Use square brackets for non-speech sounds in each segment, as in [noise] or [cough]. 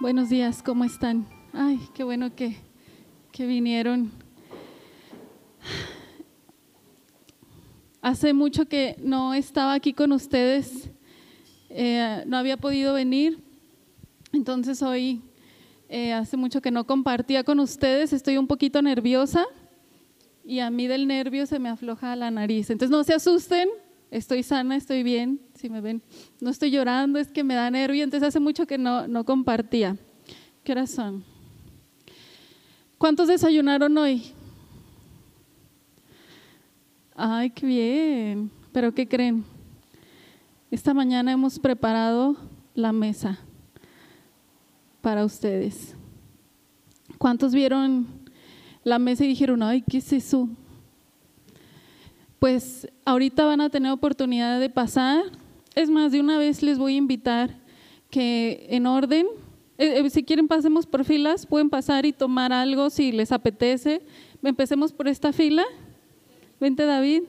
Buenos días, ¿cómo están? Ay, qué bueno que, que vinieron. Hace mucho que no estaba aquí con ustedes, eh, no había podido venir, entonces hoy eh, hace mucho que no compartía con ustedes, estoy un poquito nerviosa y a mí del nervio se me afloja la nariz. Entonces no se asusten, estoy sana, estoy bien, si me ven, no estoy llorando, es que me da nervio, entonces hace mucho que no, no compartía. ¿Qué horas son? ¿Cuántos desayunaron hoy? Ay, qué bien. Pero ¿qué creen? Esta mañana hemos preparado la mesa para ustedes. ¿Cuántos vieron la mesa y dijeron, ay, ¿qué es eso? Pues ahorita van a tener oportunidad de pasar. Es más, de una vez les voy a invitar que en orden, eh, eh, si quieren pasemos por filas, pueden pasar y tomar algo si les apetece. Empecemos por esta fila. Vente David.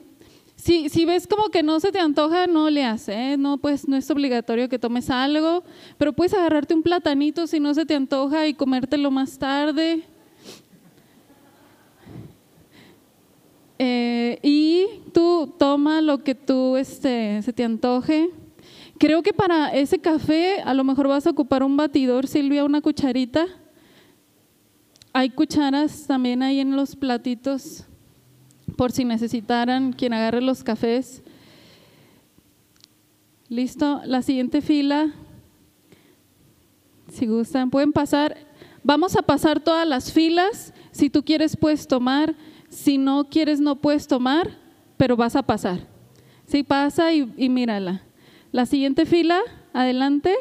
Si, si ves como que no se te antoja, no le haces, ¿eh? no, pues no es obligatorio que tomes algo, pero puedes agarrarte un platanito si no se te antoja y comértelo más tarde. Eh, y tú toma lo que tú este, se te antoje. Creo que para ese café a lo mejor vas a ocupar un batidor, Silvia, una cucharita. Hay cucharas también ahí en los platitos por si necesitaran quien agarre los cafés. Listo, la siguiente fila, si gustan, pueden pasar. Vamos a pasar todas las filas. Si tú quieres, puedes tomar. Si no quieres, no puedes tomar, pero vas a pasar. Sí, pasa y, y mírala. La siguiente fila, adelante.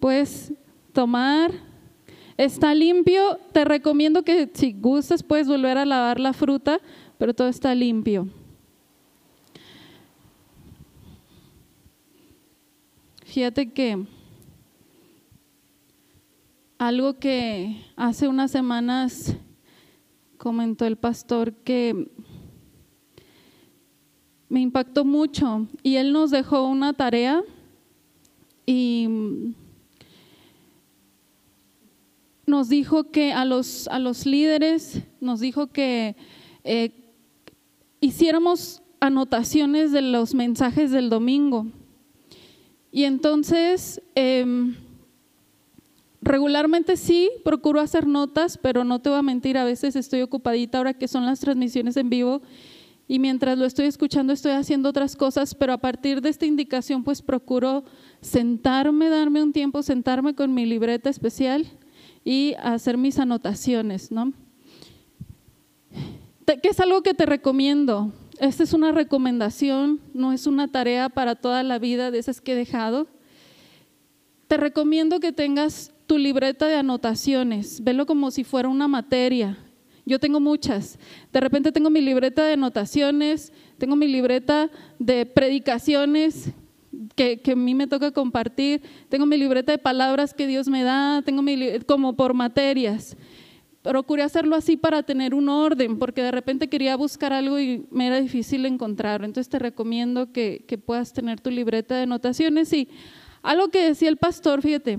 Puedes tomar, Está limpio, te recomiendo que si gustas puedes volver a lavar la fruta, pero todo está limpio. Fíjate que algo que hace unas semanas comentó el pastor que me impactó mucho y él nos dejó una tarea y nos dijo que a los, a los líderes, nos dijo que eh, hiciéramos anotaciones de los mensajes del domingo. Y entonces, em, regularmente sí, procuro hacer notas, pero no te voy a mentir, a veces estoy ocupadita ahora que son las transmisiones en vivo y mientras lo estoy escuchando estoy haciendo otras cosas, pero a partir de esta indicación pues procuro sentarme, darme un tiempo, sentarme con mi libreta especial y hacer mis anotaciones, ¿no? ¿Qué es algo que te recomiendo? Esta es una recomendación, no es una tarea para toda la vida de esas que he dejado. Te recomiendo que tengas tu libreta de anotaciones, velo como si fuera una materia. Yo tengo muchas. De repente tengo mi libreta de anotaciones, tengo mi libreta de predicaciones, que, a mí me toca compartir, tengo mi libreta de palabras que Dios me da, tengo mi, como por materias. Procuré hacerlo así para tener un orden, porque de repente quería buscar algo y me era difícil encontrarlo. Entonces te recomiendo que, que puedas tener tu libreta de anotaciones. Y algo que decía el pastor, fíjate,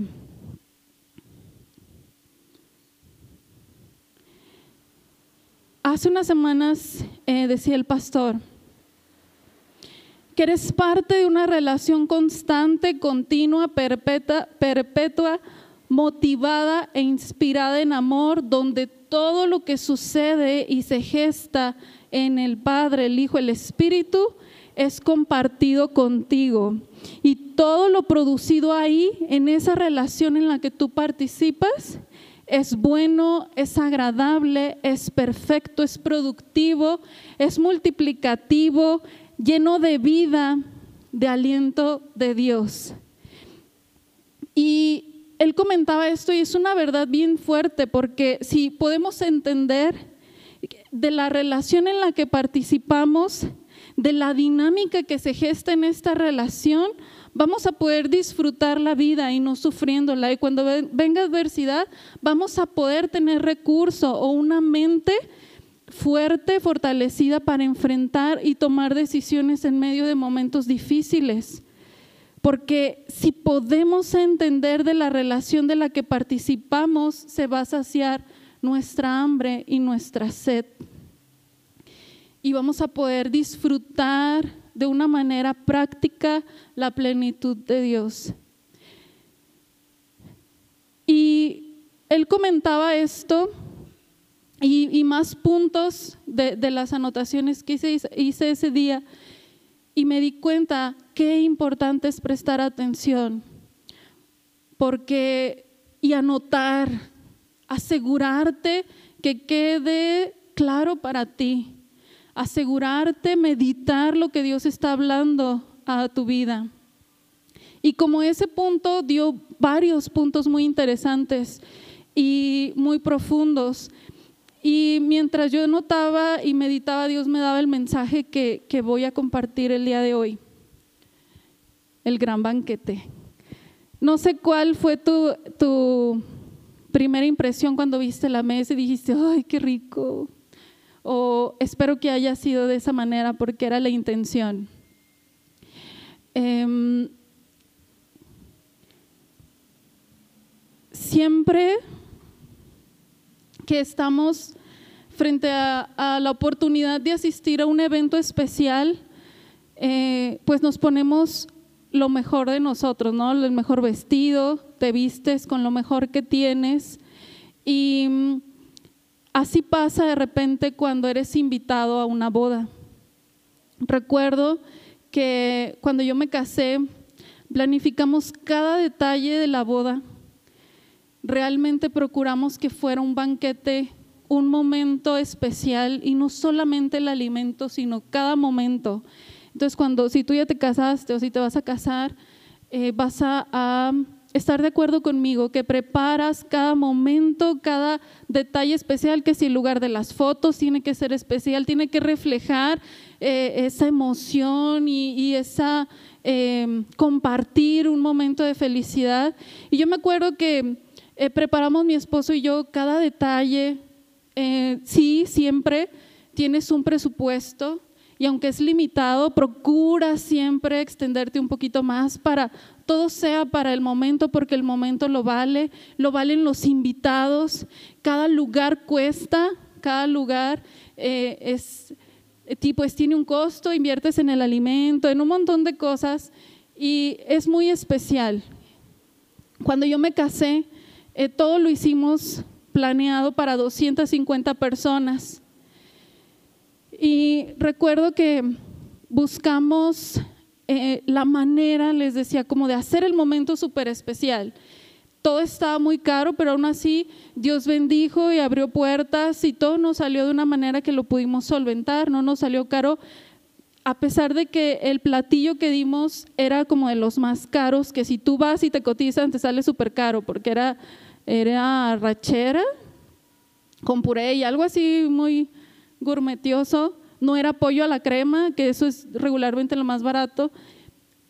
hace unas semanas eh, decía el pastor, que eres parte de una relación constante, continua, perpetua, perpetua, motivada e inspirada en amor, donde todo lo que sucede y se gesta en el Padre, el Hijo, el Espíritu, es compartido contigo. Y todo lo producido ahí, en esa relación en la que tú participas, es bueno, es agradable, es perfecto, es productivo, es multiplicativo, lleno de vida, de aliento de Dios. Y él comentaba esto y es una verdad bien fuerte porque si podemos entender de la relación en la que participamos, de la dinámica que se gesta en esta relación, vamos a poder disfrutar la vida y no sufriéndola. Y cuando venga adversidad, vamos a poder tener recurso o una mente fuerte, fortalecida para enfrentar y tomar decisiones en medio de momentos difíciles. Porque si podemos entender de la relación de la que participamos, se va a saciar nuestra hambre y nuestra sed. Y vamos a poder disfrutar de una manera práctica la plenitud de Dios. Y él comentaba esto y, más puntos de, las anotaciones que hice ese día y me di cuenta qué importante es prestar atención, porque y anotar, asegurarte que quede claro para ti, asegurarte, meditar lo que Dios está hablando a tu vida. Y como ese punto dio varios puntos muy interesantes y muy profundos, y mientras yo notaba y meditaba, Dios me daba el mensaje que, voy a compartir el día de hoy, el gran banquete. No sé cuál fue tu, tu primera impresión cuando viste la mesa y dijiste, ay, qué rico. O espero que haya sido de esa manera porque era la intención. Em, siempre que estamos frente a, la oportunidad de asistir a un evento especial, eh, pues nos ponemos lo mejor de nosotros, ¿no? El mejor vestido, te vistes con lo mejor que tienes. Y así pasa de repente cuando eres invitado a una boda. Recuerdo que cuando yo me casé, planificamos cada detalle de la boda realmente procuramos que fuera un banquete, un momento especial y no solamente el alimento, sino cada momento. Entonces, cuando si tú ya te casaste o si te vas a casar, eh, vas a, estar de acuerdo conmigo que preparas cada momento, cada detalle especial, que si el lugar de las fotos tiene que ser especial, tiene que reflejar eh, esa emoción y, esa eh, compartir un momento de felicidad. Y yo me acuerdo que eh, preparamos mi esposo y yo cada detalle. Eh, sí, siempre tienes un presupuesto y aunque es limitado, procura siempre extenderte un poquito más para todo sea para el momento, porque el momento lo vale, lo valen los invitados, cada lugar cuesta, cada lugar eh, es, tipo, es, tiene un costo, inviertes en el alimento, en un montón de cosas y es muy especial. Cuando yo me casé, eh, todo lo hicimos planeado para 250 personas. Y recuerdo que buscamos eh, la manera, les decía, como de hacer el momento súper especial. Todo estaba muy caro, pero aún así Dios bendijo y abrió puertas y todo nos salió de una manera que lo pudimos solventar, no nos salió caro, a pesar de que el platillo que dimos era como de los más caros, que si tú vas y te cotizan te sale súper caro, porque era, era rachera con puré y algo así muy gourmetioso. No era pollo a la crema, que eso es regularmente lo más barato,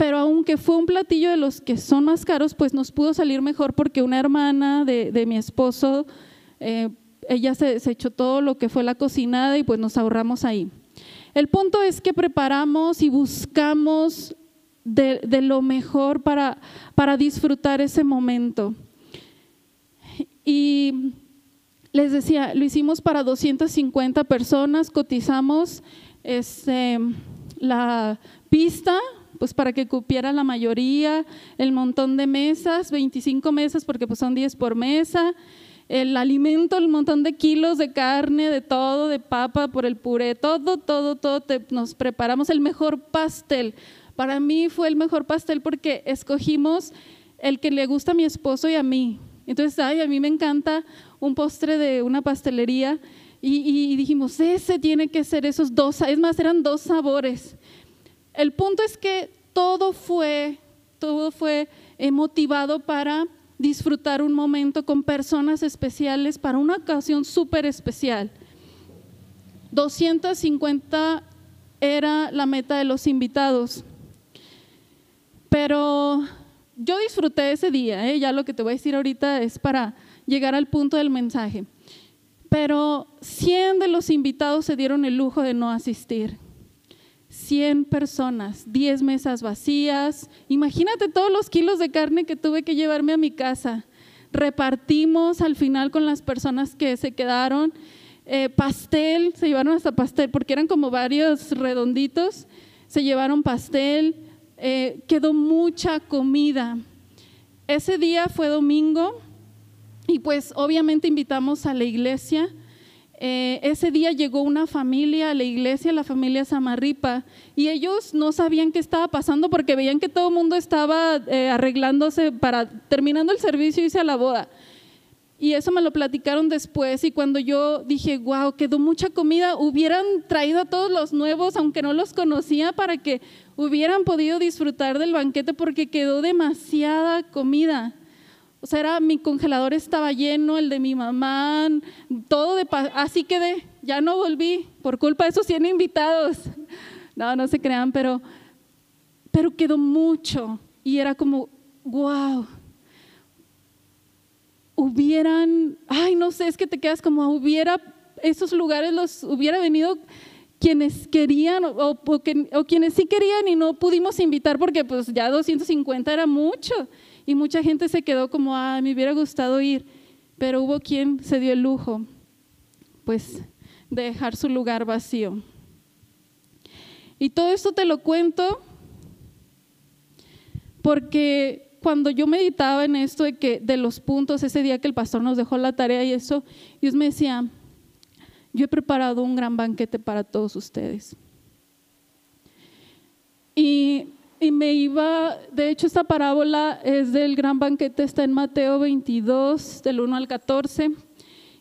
pero aunque fue un platillo de los que son más caros, pues nos pudo salir mejor porque una hermana de, mi esposo, eh, ella se, echó todo lo que fue la cocinada y pues nos ahorramos ahí. El punto es que preparamos y buscamos de, lo mejor para, para disfrutar ese momento. Y les decía, lo hicimos para 250 personas, cotizamos este, la pista, pues para que cupiera la mayoría, el montón de mesas, 25 mesas porque pues son 10 por mesa, el alimento, el montón de kilos de carne, de todo, de papa, por el puré, todo, todo, todo, nos preparamos el mejor pastel. Para mí fue el mejor pastel porque escogimos el que le gusta a mi esposo y a mí. Entonces, ay, a mí me encanta un postre de una pastelería y, dijimos, ese tiene que ser esos dos, es más, eran dos sabores. El punto es que todo fue, todo fue eh, motivado para disfrutar un momento con personas especiales para una ocasión súper especial. 250 era la meta de los invitados. Pero yo disfruté ese día, ¿eh? ya lo que te voy a decir ahorita es para llegar al punto del mensaje. Pero 100 de los invitados se dieron el lujo de no asistir. 100 personas, 10 mesas vacías. Imagínate todos los kilos de carne que tuve que llevarme a mi casa. Repartimos al final con las personas que se quedaron. Eh, pastel, se llevaron hasta pastel, porque eran como varios redonditos. Se llevaron pastel, eh, quedó mucha comida. Ese día fue domingo y pues obviamente invitamos a la iglesia eh, ese día llegó una familia a la iglesia, la familia Samarripa, y ellos no sabían qué estaba pasando porque veían que todo el mundo estaba eh, arreglándose para terminando el servicio y irse a la boda. Y eso me lo platicaron después y cuando yo dije, wow, quedó mucha comida, hubieran traído a todos los nuevos, aunque no los conocía, para que hubieran podido disfrutar del banquete porque quedó demasiada comida. O sea, era, mi congelador estaba lleno, el de mi mamá, todo de así quedé, ya no volví por culpa de esos 100 invitados. No, no se crean, pero, pero quedó mucho y era como, wow. Hubieran, ay, no sé, es que te quedas como, hubiera, esos lugares los hubiera venido quienes querían o, o, quienes sí querían y no pudimos invitar porque pues ya 250 era mucho. Y mucha gente se quedó como, ah, me hubiera gustado ir, pero hubo quien se dio el lujo, pues, de dejar su lugar vacío. Y todo esto te lo cuento porque cuando yo meditaba en esto de que de los puntos ese día que el pastor nos dejó la tarea y eso, Dios me decía, yo he preparado un gran banquete para todos ustedes. Y y me iba, de hecho esta parábola es del gran banquete, está en Mateo 22, del 1 al 14,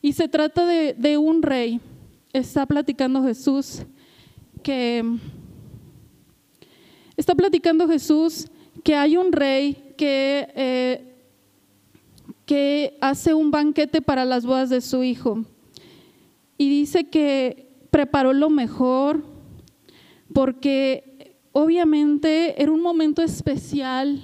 y se trata de, un rey. Está platicando Jesús que está platicando Jesús que hay un rey que, eh, que hace un banquete para las bodas de su hijo. Y dice que preparó lo mejor porque obviamente era un momento especial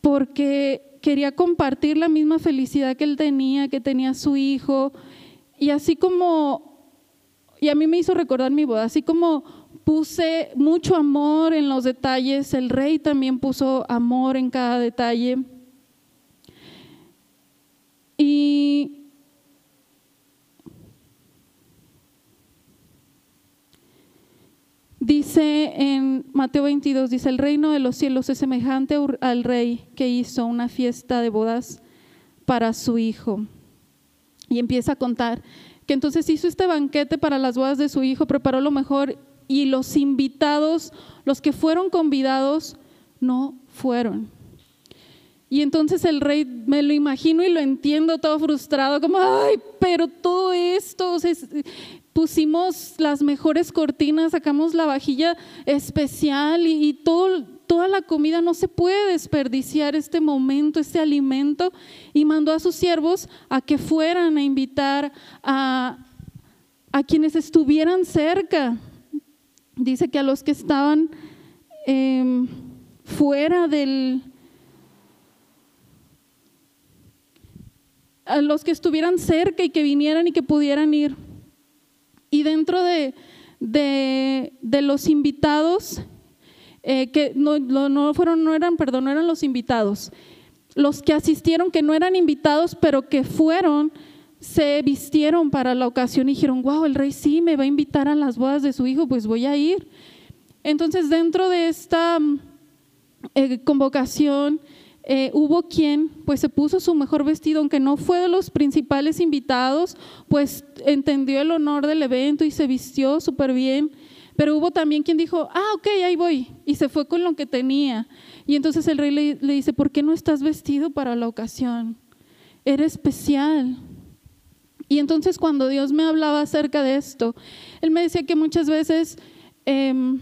porque quería compartir la misma felicidad que él tenía, que tenía su hijo. Y así como, y a mí me hizo recordar mi boda, así como puse mucho amor en los detalles, el rey también puso amor en cada detalle. Y Dice en Mateo 22, dice, el reino de los cielos es semejante al rey que hizo una fiesta de bodas para su hijo. Y empieza a contar que entonces hizo este banquete para las bodas de su hijo, preparó lo mejor y los invitados, los que fueron convidados, no fueron. Y entonces el rey, me lo imagino y lo entiendo todo frustrado, como, ay, pero todo esto, pusimos las mejores cortinas, sacamos la vajilla especial y, todo, toda la comida no se puede desperdiciar este momento, este alimento. Y mandó a sus siervos a que fueran a invitar a, a quienes estuvieran cerca. Dice que a los que estaban em, fuera del... a los que estuvieran cerca y que vinieran y que pudieran ir. Y dentro de, los invitados, eh, que no, no, fueron, no eran, perdón, no eran los invitados, los que asistieron, que no eran invitados, pero que fueron, se vistieron para la ocasión y dijeron, wow, el rey sí me va a invitar a las bodas de su hijo, pues voy a ir. Entonces, dentro de esta eh, convocación, eh, hubo quien pues se puso su mejor vestido, aunque no fue de los principales invitados, pues entendió el honor del evento y se vistió súper bien. Pero hubo también quien dijo, ah, ok, ahí voy, y se fue con lo que tenía. Y entonces el rey le, dice, ¿por qué no estás vestido para la ocasión? Era especial. Y entonces cuando Dios me hablaba acerca de esto, Él me decía que muchas veces em,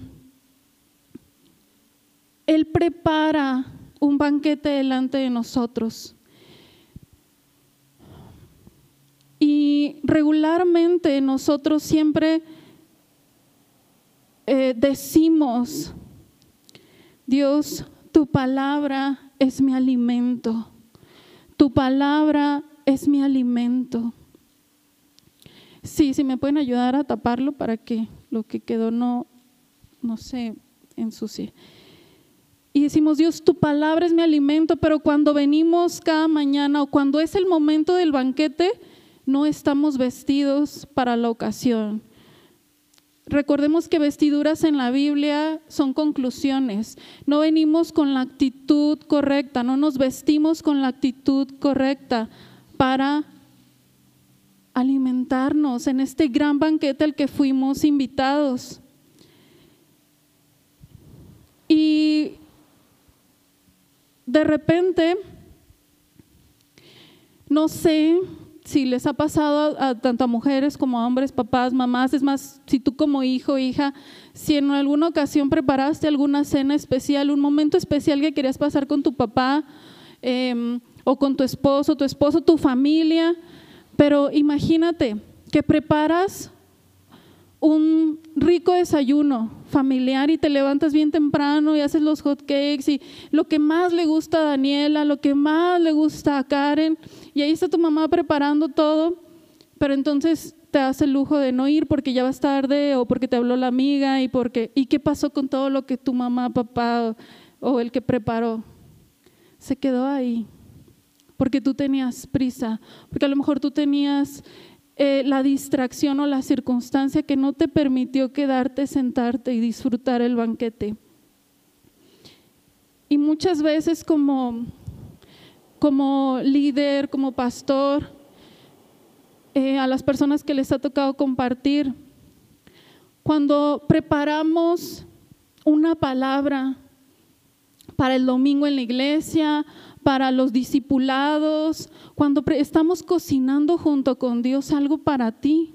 Él prepara un banquete delante de nosotros. Y regularmente nosotros siempre eh, decimos, Dios, tu palabra es mi alimento. Tu palabra es mi alimento. Sí, si me pueden ayudar a taparlo para que lo que quedó no, no se ensucie. Y decimos, Dios, tu palabra es mi alimento, pero cuando venimos cada mañana o cuando es el momento del banquete, no estamos vestidos para la ocasión. Recordemos que vestiduras en la Biblia son conclusiones. No venimos con la actitud correcta, no nos vestimos con la actitud correcta para alimentarnos en este gran banquete al que fuimos invitados. Y de repente, no sé si les ha pasado a, tanto a mujeres como a hombres, papás, mamás, es más, si tú como hijo, hija, si en alguna ocasión preparaste alguna cena especial, un momento especial que querías pasar con tu papá em, o con tu esposo, tu esposo, tu familia, pero imagínate que preparas un rico desayuno familiar y te levantas bien temprano y haces los hot cakes y lo que más le gusta a Daniela, lo que más le gusta a Karen y ahí está tu mamá preparando todo, pero entonces te hace el lujo de no ir porque ya vas tarde o porque te habló la amiga y porque y qué pasó con todo lo que tu mamá, papá o el que preparó. Se quedó ahí. Porque tú tenías prisa, porque a lo mejor tú tenías eh, la distracción o la circunstancia que no te permitió quedarte, sentarte y disfrutar el banquete. Y muchas veces como como líder, como pastor, eh, a las personas que les ha tocado compartir. Cuando preparamos una palabra para el domingo en la iglesia, para los discipulados, cuando estamos cocinando junto con Dios algo para ti,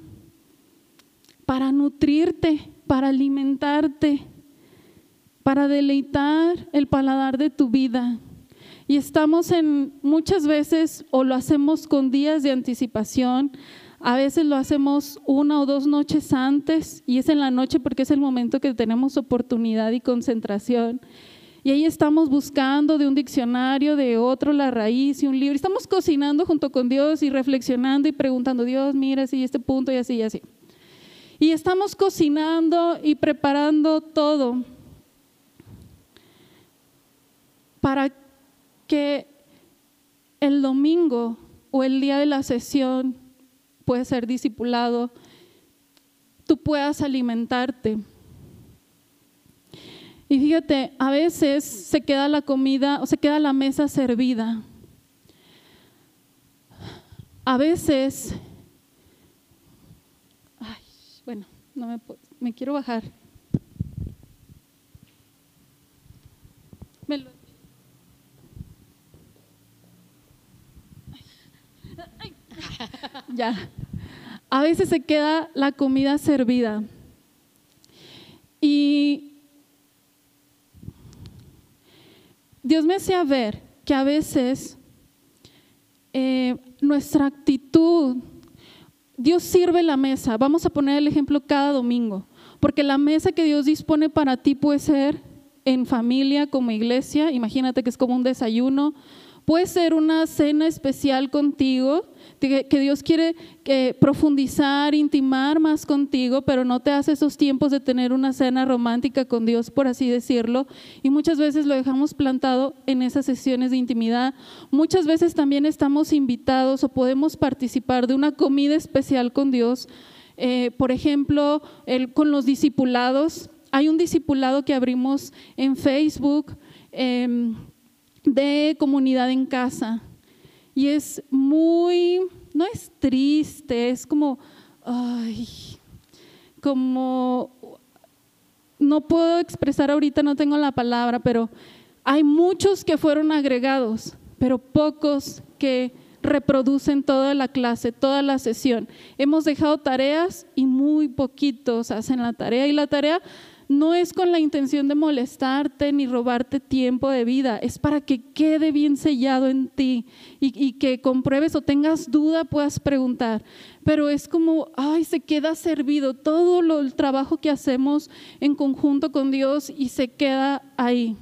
para nutrirte, para alimentarte, para deleitar el paladar de tu vida. Y estamos en muchas veces o lo hacemos con días de anticipación, a veces lo hacemos una o dos noches antes y es en la noche porque es el momento que tenemos oportunidad y concentración. Y ahí estamos buscando de un diccionario, de otro la raíz y un libro. Estamos cocinando junto con Dios y reflexionando y preguntando, Dios, mira, si este punto y así y así. Y estamos cocinando y preparando todo para que el domingo o el día de la sesión puede ser discipulado, tú puedas alimentarte. Y fíjate, a veces se queda la comida o se queda la mesa servida. A veces, ay, bueno, no me, me quiero bajar. [laughs] Ya. A veces se queda la comida servida. Y Dios me hacía ver que a veces eh, nuestra actitud, Dios sirve la mesa. Vamos a poner el ejemplo cada domingo, porque la mesa que Dios dispone para ti puede ser en familia, como iglesia. Imagínate que es como un desayuno. Puede ser una cena especial contigo que, Dios quiere que profundizar, intimar más contigo, pero no te hace esos tiempos de tener una cena romántica con Dios, por así decirlo. Y muchas veces lo dejamos plantado en esas sesiones de intimidad. Muchas veces también estamos invitados o podemos participar de una comida especial con Dios. Eh, por ejemplo, con los discipulados. Hay un discipulado que abrimos en Facebook em, de comunidad en casa. Y es muy, no es triste, es como, ay, como, no puedo expresar ahorita, no tengo la palabra, pero hay muchos que fueron agregados, pero pocos que reproducen toda la clase, toda la sesión. Hemos dejado tareas y muy poquitos hacen la tarea. Y la tarea no es con la intención de molestarte ni robarte tiempo de vida, es para que quede bien sellado en ti y, que compruebes o tengas duda puedas preguntar. Pero es como, ay, se queda servido todo lo, el trabajo que hacemos en conjunto con Dios y se queda ahí.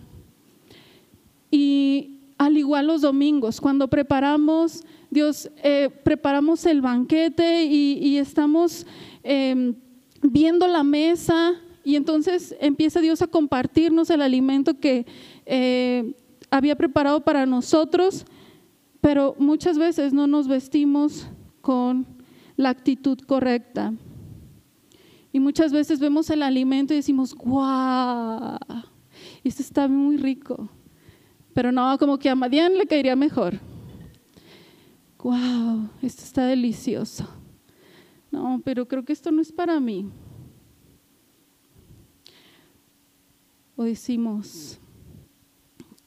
Y al igual los domingos, cuando preparamos, Dios, eh, preparamos el banquete y, estamos... Em, viendo la mesa y entonces empieza Dios a compartirnos el alimento que eh, había preparado para nosotros, pero muchas veces no nos vestimos con la actitud correcta. Y muchas veces vemos el alimento y decimos, ¡guau! Esto está muy rico. Pero no, como que a Madian le caería mejor. ¡Guau! Esto está delicioso. No, pero creo que esto no es para mí. Decimos,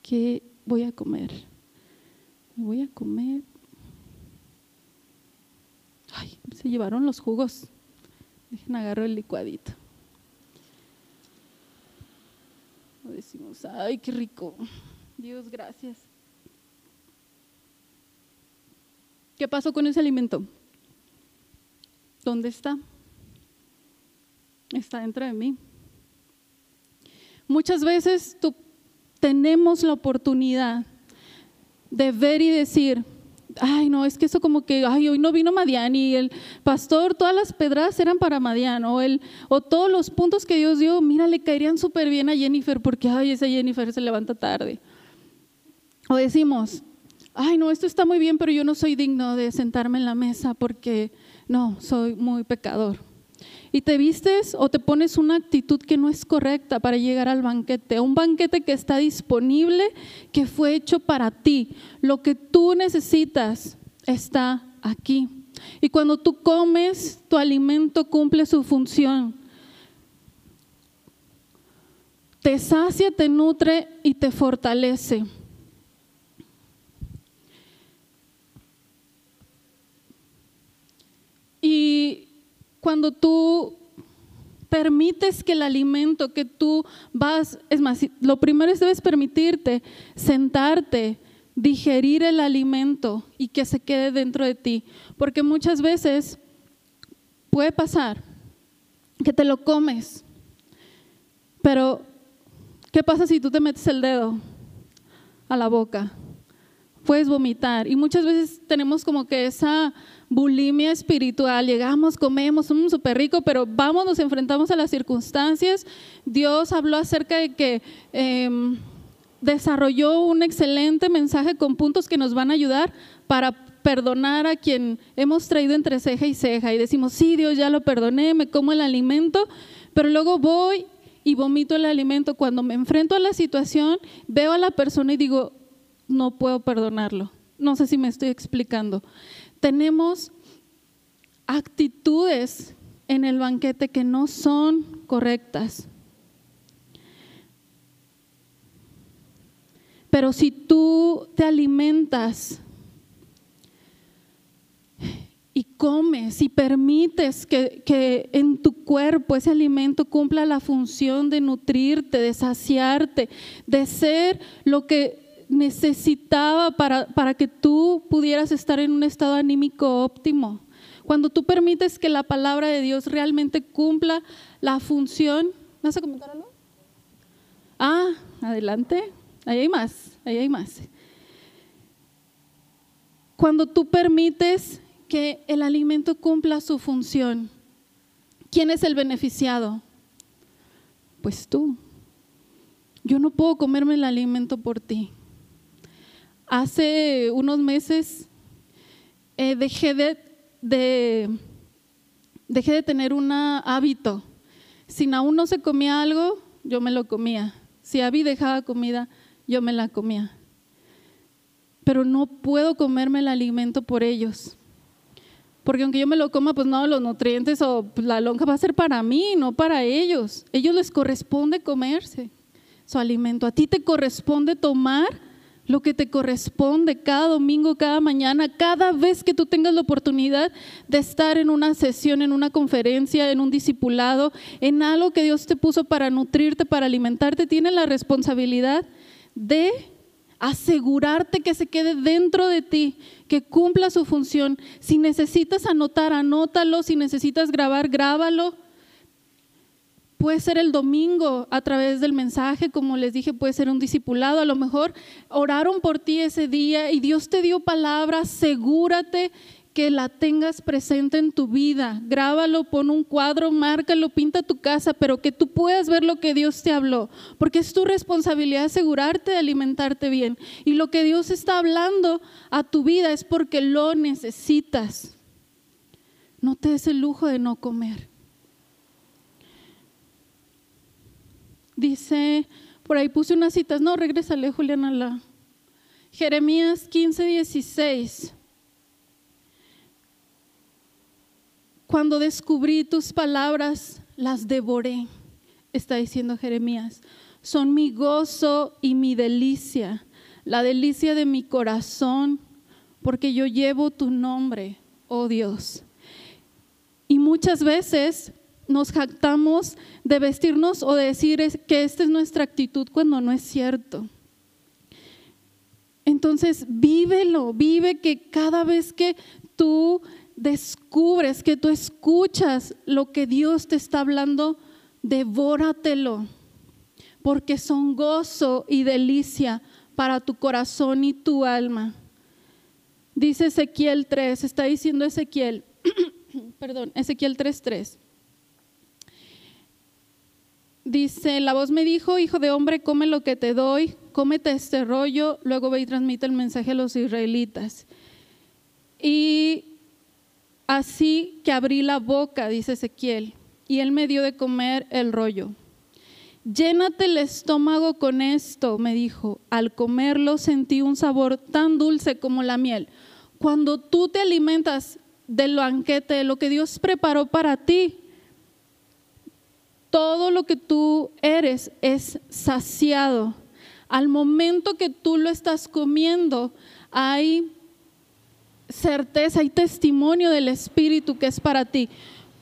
¿qué voy a comer? Me voy a comer. Ay, se llevaron los jugos. Dejen agarro el licuadito. Decimos, ay, qué rico. Dios, gracias. ¿Qué pasó con ese alimento? ¿Dónde está? Está dentro de mí. Muchas veces tenemos la oportunidad de ver y decir, ay, no, es que eso como que, ay, hoy no vino Madian y el pastor, todas las pedradas eran para Madian, o, el, o todos los puntos que Dios dio, mira, le caerían súper bien a Jennifer porque, ay, esa Jennifer se levanta tarde. O decimos, ay, no, esto está muy bien, pero yo no soy digno de sentarme en la mesa porque, no, soy muy pecador. Y te vistes o te pones una actitud que no es correcta para llegar al banquete, un banquete que está disponible, que fue hecho para ti. Lo que tú necesitas está aquí. Y cuando tú comes, tu alimento cumple su función. Te sacia, te nutre y te fortalece. Y cuando tú permites que el alimento que tú vas, es más, lo primero es debes permitirte sentarte, digerir el alimento y que se quede dentro de ti, porque muchas veces puede pasar que te lo comes, pero ¿qué pasa si tú te metes el dedo a la boca? Puedes vomitar y muchas veces tenemos como que esa bulimia espiritual. Llegamos, comemos, un súper rico, pero vamos, nos enfrentamos a las circunstancias. Dios habló acerca de que em, desarrolló un excelente mensaje con puntos que nos van a ayudar para perdonar a quien hemos traído entre ceja y ceja. Y decimos, sí, Dios ya lo perdoné, me como el alimento, pero luego voy y vomito el alimento. Cuando me enfrento a la situación, veo a la persona y digo, no puedo perdonarlo. No sé si me estoy explicando tenemos actitudes en el banquete que no son correctas. Pero si tú te alimentas y comes y permites que, que, en tu cuerpo ese alimento cumpla la función de nutrirte, de saciarte, de ser lo que necesitaba para, para que tú pudieras estar en un estado anímico óptimo. Cuando tú permites que la palabra de Dios realmente cumpla la función. ¿Vas a comentar algo? Ah, adelante. Ahí hay más, ahí hay más. Cuando tú permites que el alimento cumpla su función, ¿quién es el beneficiado? Pues tú. Yo no puedo comerme el alimento por ti. Hace unos meses eh, dejé, de, de tener un hábito. Si aún no se comía algo, yo me lo comía. Si Abby dejaba comida, yo me la comía. Pero no puedo comerme el alimento por ellos. Porque aunque yo me lo coma, pues no, los nutrientes o la lonja va a ser para mí, no para ellos. Ellos les corresponde comerse su alimento. A ti te corresponde tomar lo que te corresponde cada domingo, cada mañana, cada vez que tú tengas la oportunidad de estar en una sesión, en una conferencia, en un discipulado, en algo que Dios te puso para nutrirte, para alimentarte, tienes la responsabilidad de asegurarte que se quede dentro de ti, que cumpla su función. Si necesitas anotar, anótalo, si necesitas grabar, grábalo Puede ser el domingo a través del mensaje, como les dije, puede ser un discipulado. A lo mejor oraron por ti ese día y Dios te dio palabras. Asegúrate que la tengas presente en tu vida. Grábalo, pon un cuadro, márcalo, pinta tu casa, pero que tú puedas ver lo que Dios te habló, porque es tu responsabilidad asegurarte de alimentarte bien. Y lo que Dios está hablando a tu vida es porque lo necesitas. No te des el lujo de no comer. Dice, por ahí puse unas citas, no, regrésale Juliana, la Jeremías 15, 16. Cuando descubrí tus palabras, las devoré, está diciendo Jeremías. Son mi gozo y mi delicia, la delicia de mi corazón, porque yo llevo tu nombre, oh Dios. Y muchas veces nos jactamos de vestirnos o de decir que esta es nuestra actitud cuando no es cierto. Entonces, vívelo, vive que cada vez que tú descubres, que tú escuchas lo que Dios te está hablando, devóratelo, porque son gozo y delicia para tu corazón y tu alma. Dice Ezequiel 3, está diciendo Ezequiel, [clears throat] perdón, Ezequiel 3:3. Dice, la voz me dijo, hijo de hombre, come lo que te doy, cómete este rollo, luego ve y transmite el mensaje a los israelitas. Y Así que abrí la boca, dice Ezequiel, y él me dio de comer el rollo. Llénate el estómago con esto, me dijo. Al comerlo sentí un sabor tan dulce como la miel. Cuando tú te alimentas del banquete, de lo que Dios preparó para ti, todo lo que tú eres es saciado. Al momento que tú lo estás comiendo, hay certeza y testimonio del Espíritu que es para ti.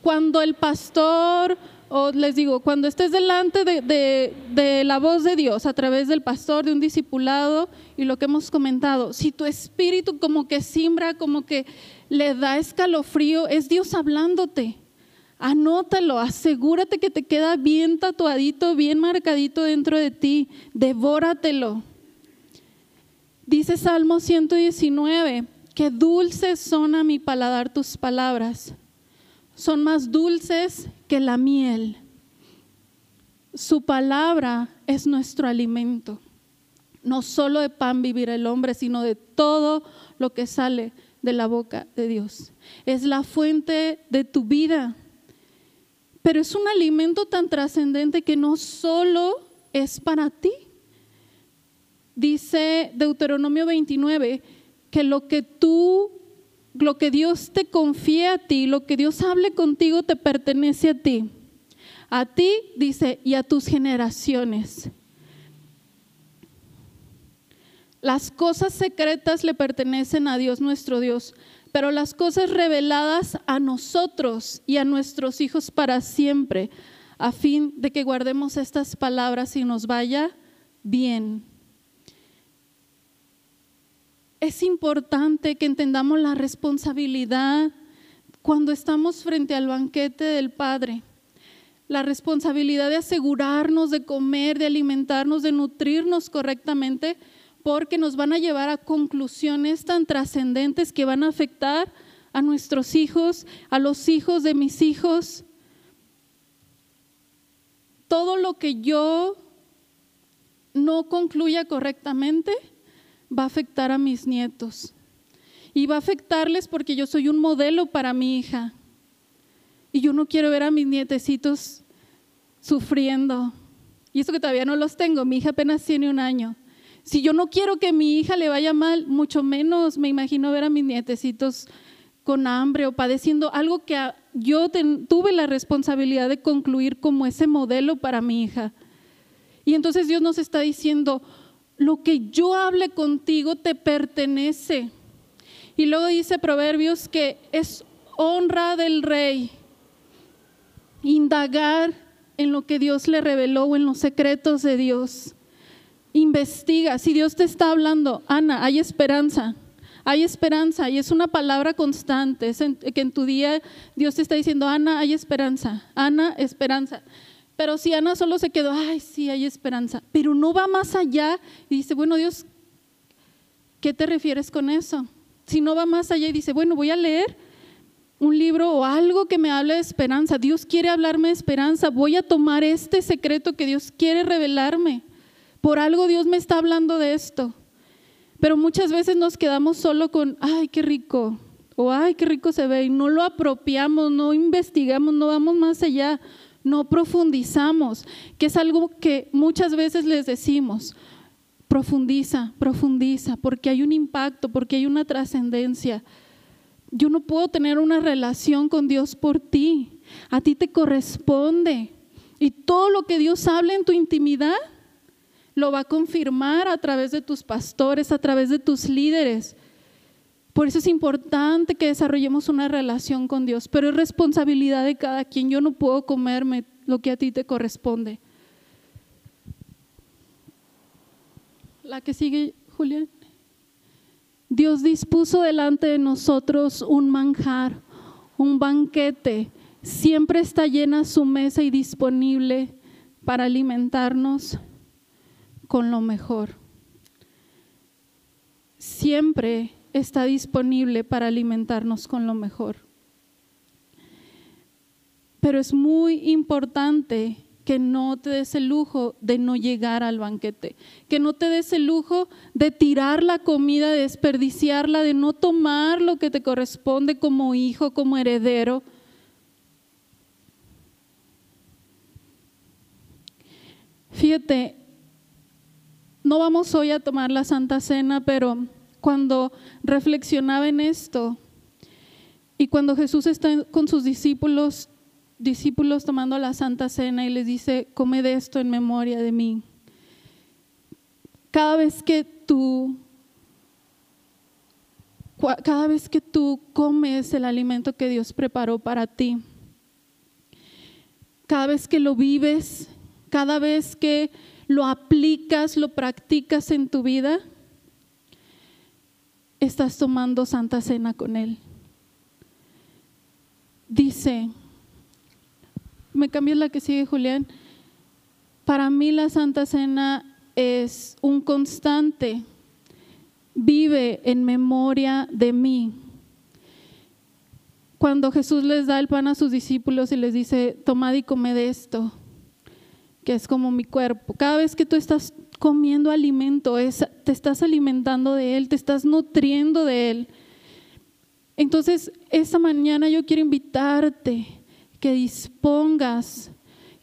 Cuando el pastor, o les digo, cuando estés delante de, la voz de Dios a través del pastor, de un discipulado y lo que hemos comentado, si tu espíritu como que simbra, como que le da escalofrío, es Dios hablándote. Anótalo, asegúrate que te queda bien tatuadito, bien marcadito dentro de ti, devóratelo. Dice Salmo 119, Qué dulces son a mi paladar tus palabras. Son más dulces que la miel. Su palabra es nuestro alimento. No solo de pan vivirá el hombre, sino de todo lo que sale de la boca de Dios. Es la fuente de tu vida. Pero es un alimento tan trascendente que no solo es para ti. Dice Deuteronomio 29, que lo que tú, lo que Dios te confíe a ti, lo que Dios hable contigo te pertenece a ti. A ti, dice, y a tus generaciones. Las cosas secretas le pertenecen a Dios nuestro Dios, pero las cosas reveladas a nosotros y a nuestros hijos para siempre, a fin de que guardemos estas palabras y nos vaya bien es importante que entendamos la responsabilidad cuando estamos frente al banquete del Padre. La responsabilidad de asegurarnos de comer, de alimentarnos, de nutrirnos correctamente, porque nos van a llevar a conclusiones tan trascendentes que van a afectar a nuestros hijos, a los hijos de mis hijos. Todo lo que yo no concluya correctamente, va a afectar a mis nietos. Y va a afectarles porque yo soy un modelo para mi hija. Y yo no quiero ver a mis nietecitos sufriendo. Y eso que todavía no los tengo, mi hija apenas tiene un año. Si yo no quiero que mi hija le vaya mal, mucho menos me imagino ver a mis nietecitos con hambre o padeciendo algo que yo tuve la responsabilidad de concluir como ese modelo para mi hija. Y entonces Dios nos está diciendo, lo que yo hable contigo te pertenece. Y luego dice Proverbios que es honra del rey indagar en lo que Dios le reveló o en los secretos de Dios. Investiga, si Dios te está hablando, Ana, hay esperanza, hay esperanza y es una palabra constante, es que en tu día Dios te está diciendo, Ana, hay esperanza, Ana, esperanza. Pero si Ana solo se quedó, ay, sí, hay esperanza, pero no va más allá y dice, bueno, Dios, ¿qué te refieres con eso? si no va más allá y dice, bueno, voy a leer un libro o algo que me hable de esperanza. Dios quiere hablarme de esperanza. Voy a tomar este secreto que Dios quiere revelarme. Por algo Dios me está hablando de esto. Pero muchas veces nos quedamos solo con, ay, qué rico, o ay, qué rico se ve, y no lo apropiamos, no investigamos, no vamos más allá, no profundizamos, que es algo que muchas veces les decimos, profundiza, profundiza, porque hay un impacto, porque hay una trascendencia. Yo no puedo tener una relación con Dios por ti, a ti te corresponde. Y todo lo que Dios habla en tu intimidad, lo va a confirmar a través de tus pastores, a través de tus líderes. Por eso es importante que desarrollemos una relación con Dios, pero es responsabilidad de cada quien. Yo no puedo comerme lo que a ti te corresponde. La que sigue, Julián. Dios dispuso delante de nosotros un manjar, un banquete. Siempre está llena su mesa y disponible para alimentarnos con lo mejor. Siempre está disponible para alimentarnos con lo mejor. Pero es muy importante que no te des el lujo de no llegar al banquete, que no te des el lujo de tirar la comida, de desperdiciarla, de no tomar lo que te corresponde como hijo, como heredero. Fíjate, no vamos hoy a tomar la Santa Cena, pero cuando reflexionaba en esto y cuando Jesús está con sus discípulos, discípulos tomando la Santa Cena y les dice, come de esto en memoria de mí. Cada vez que tú cada vez que tú comes el alimento que Dios preparó para ti, cada vez que lo vives, cada vez que lo aplicas, lo practicas en tu vida, estás tomando Santa Cena con Él. Dice, me cambió la que sigue Julián, para mí la Santa Cena es un constante, vive en memoria de mí. Cuando Jesús les da el pan a sus discípulos y les dice, tomad y comed esto, que es como mi cuerpo. Cada vez que tú estás comiendo alimento, te estás alimentando de Él, te estás nutriendo de Él. Entonces, esta mañana yo quiero invitarte que dispongas,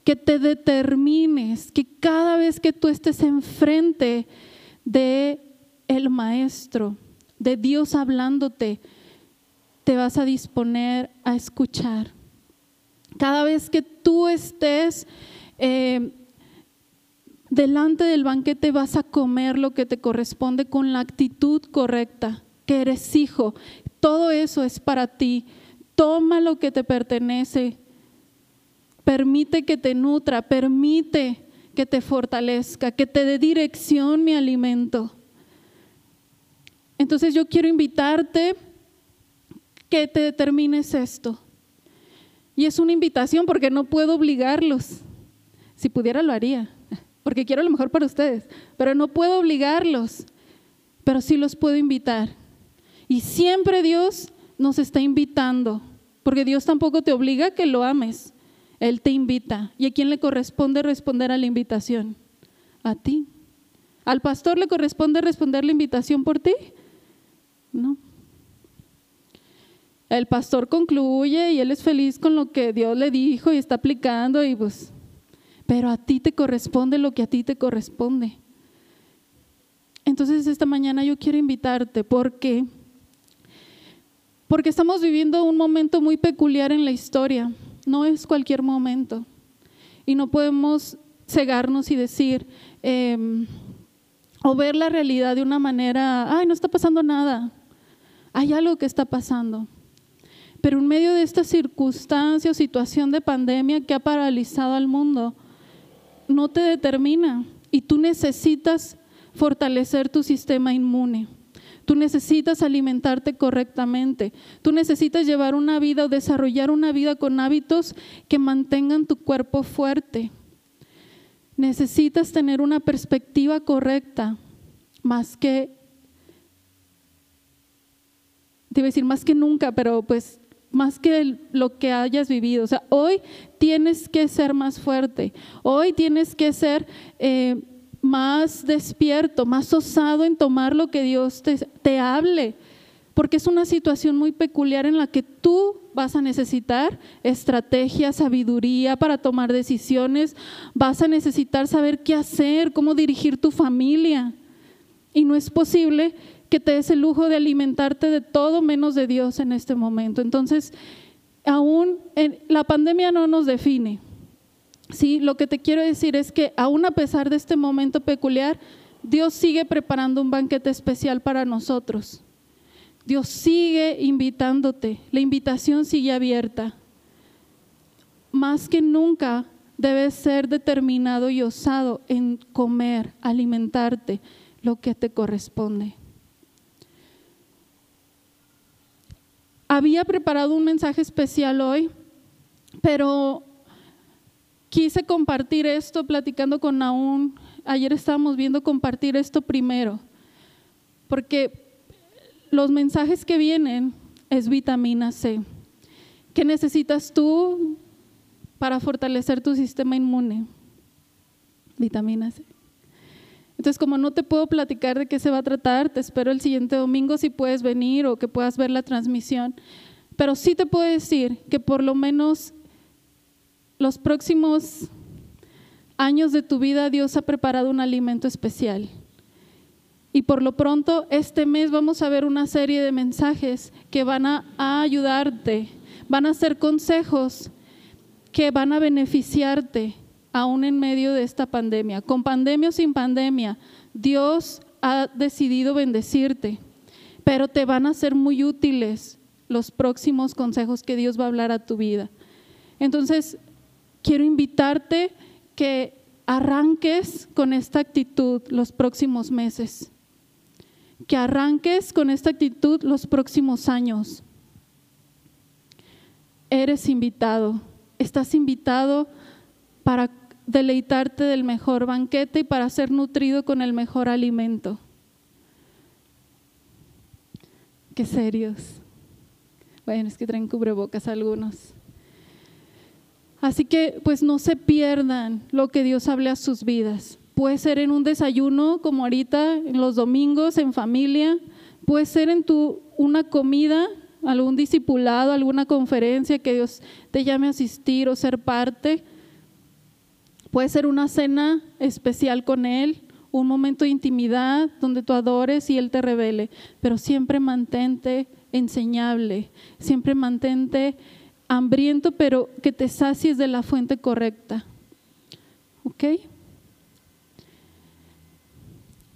que te determines, que cada vez que tú estés enfrente de el Maestro, de Dios hablándote, te vas a disponer a escuchar. Cada vez que tú estés eh, delante del banquete vas a comer lo que te corresponde con la actitud correcta, que eres hijo. Todo eso es para ti. Toma lo que te pertenece. Permite que te nutra, permite que te fortalezca, que te dé dirección mi alimento. Entonces yo quiero invitarte que te determines esto. Y es una invitación porque no puedo obligarlos. Si pudiera lo haría, porque quiero lo mejor para ustedes, pero no puedo obligarlos, pero sí los puedo invitar. Y siempre Dios nos está invitando, porque Dios tampoco te obliga a que lo ames, Él te invita. ¿Y a quién le corresponde responder a la invitación? A ti. ¿Al pastor le corresponde responder la invitación por ti? No. El pastor concluye y él es feliz con lo que Dios le dijo y está aplicando y pues pero a ti te corresponde lo que a ti te corresponde. Entonces esta mañana yo quiero invitarte porque porque estamos viviendo un momento muy peculiar en la historia. No es cualquier momento y no podemos cegarnos y decir em, o ver la realidad de una manera, ay, no está pasando nada. Hay algo que está pasando. Pero en medio de esta circunstancia o situación de pandemia que ha paralizado al mundo, no te determina y tú necesitas fortalecer tu sistema inmune. Tú necesitas alimentarte correctamente. Tú necesitas llevar una vida o desarrollar una vida con hábitos que mantengan tu cuerpo fuerte. Necesitas tener una perspectiva correcta, más que te decir más que nunca, pero pues más que lo que hayas vivido. O sea, hoy tienes que ser más fuerte, hoy tienes que ser eh, más despierto, más osado en tomar lo que Dios te, te hable, porque es una situación muy peculiar en la que tú vas a necesitar estrategia, sabiduría para tomar decisiones, vas a necesitar saber qué hacer, cómo dirigir tu familia. Y no es posible que te des el lujo de alimentarte de todo menos de Dios en este momento. Entonces, aún la pandemia no nos define. Sí, lo que te quiero decir es que aún a pesar de este momento peculiar, Dios sigue preparando un banquete especial para nosotros. Dios sigue invitándote, la invitación sigue abierta. Más que nunca debes ser determinado y osado en comer, alimentarte lo que te corresponde. Había preparado un mensaje especial hoy, pero quise compartir esto platicando con Naún. Ayer estábamos viendo compartir esto primero, porque los mensajes que vienen es vitamina C. ¿Qué necesitas tú para fortalecer tu sistema inmune? Vitamina C. Entonces, como no te puedo platicar de qué se va a tratar, te espero el siguiente domingo si puedes venir o que puedas ver la transmisión. Pero sí te puedo decir que por lo menos los próximos años de tu vida Dios ha preparado un alimento especial. Y por lo pronto, este mes vamos a ver una serie de mensajes que van a, ayudarte, van a ser consejos que van a beneficiarte aún en medio de esta pandemia. Con pandemia o sin pandemia, Dios ha decidido bendecirte, pero te van a ser muy útiles los próximos consejos que Dios va a hablar a tu vida. Entonces, quiero invitarte que arranques con esta actitud los próximos meses, que arranques con esta actitud los próximos años. Eres invitado, estás invitado para deleitarte del mejor banquete y para ser nutrido con el mejor alimento. Qué serios. Bueno, es que traen cubrebocas algunos. Así que pues no se pierdan lo que Dios hable a sus vidas. Puede ser en un desayuno como ahorita, en los domingos, en familia. Puede ser en tu una comida, algún discipulado, alguna conferencia que Dios te llame a asistir o ser parte. Puede ser una cena especial con Él, un momento de intimidad donde tú adores y Él te revele, pero siempre mantente enseñable, siempre mantente hambriento, pero que te sacies de la fuente correcta. ¿Ok?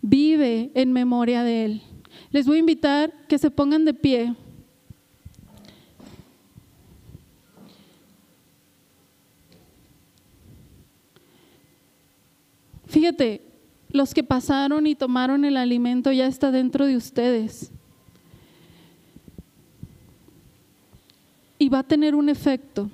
Vive en memoria de Él. Les voy a invitar que se pongan de pie. Fíjate, los que pasaron y tomaron el alimento ya está dentro de ustedes. Y va a tener un efecto.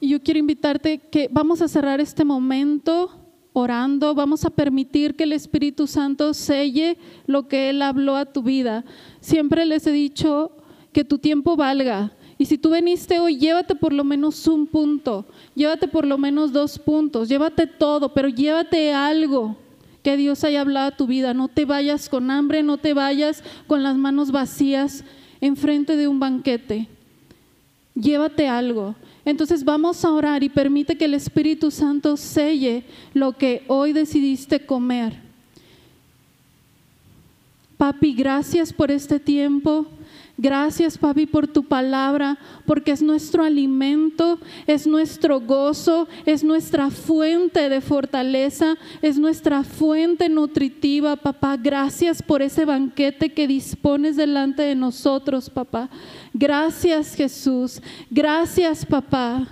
Y yo quiero invitarte que vamos a cerrar este momento orando, vamos a permitir que el Espíritu Santo selle lo que Él habló a tu vida. Siempre les he dicho que tu tiempo valga. Y si tú veniste hoy, llévate por lo menos un punto, llévate por lo menos dos puntos, llévate todo, pero llévate algo que Dios haya hablado a tu vida. No te vayas con hambre, no te vayas con las manos vacías enfrente de un banquete. Llévate algo. Entonces vamos a orar y permite que el Espíritu Santo selle lo que hoy decidiste comer. Papi, gracias por este tiempo. Gracias, papi, por tu palabra, porque es nuestro alimento, es nuestro gozo, es nuestra fuente de fortaleza, es nuestra fuente nutritiva, papá. Gracias por ese banquete que dispones delante de nosotros, papá. Gracias, Jesús. Gracias, papá.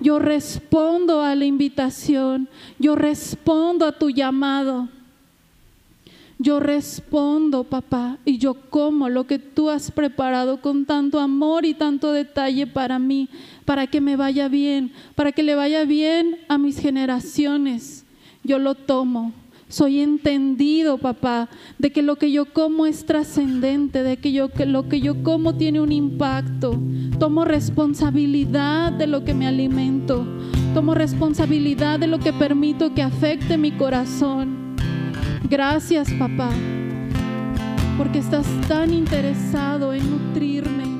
Yo respondo a la invitación, yo respondo a tu llamado. Yo respondo, papá, y yo como lo que tú has preparado con tanto amor y tanto detalle para mí, para que me vaya bien, para que le vaya bien a mis generaciones. Yo lo tomo. Soy entendido, papá, de que lo que yo como es trascendente, de que, yo, que lo que yo como tiene un impacto. Tomo responsabilidad de lo que me alimento. Tomo responsabilidad de lo que permito que afecte mi corazón. Gracias, papá, porque estás tan interesado en nutrirme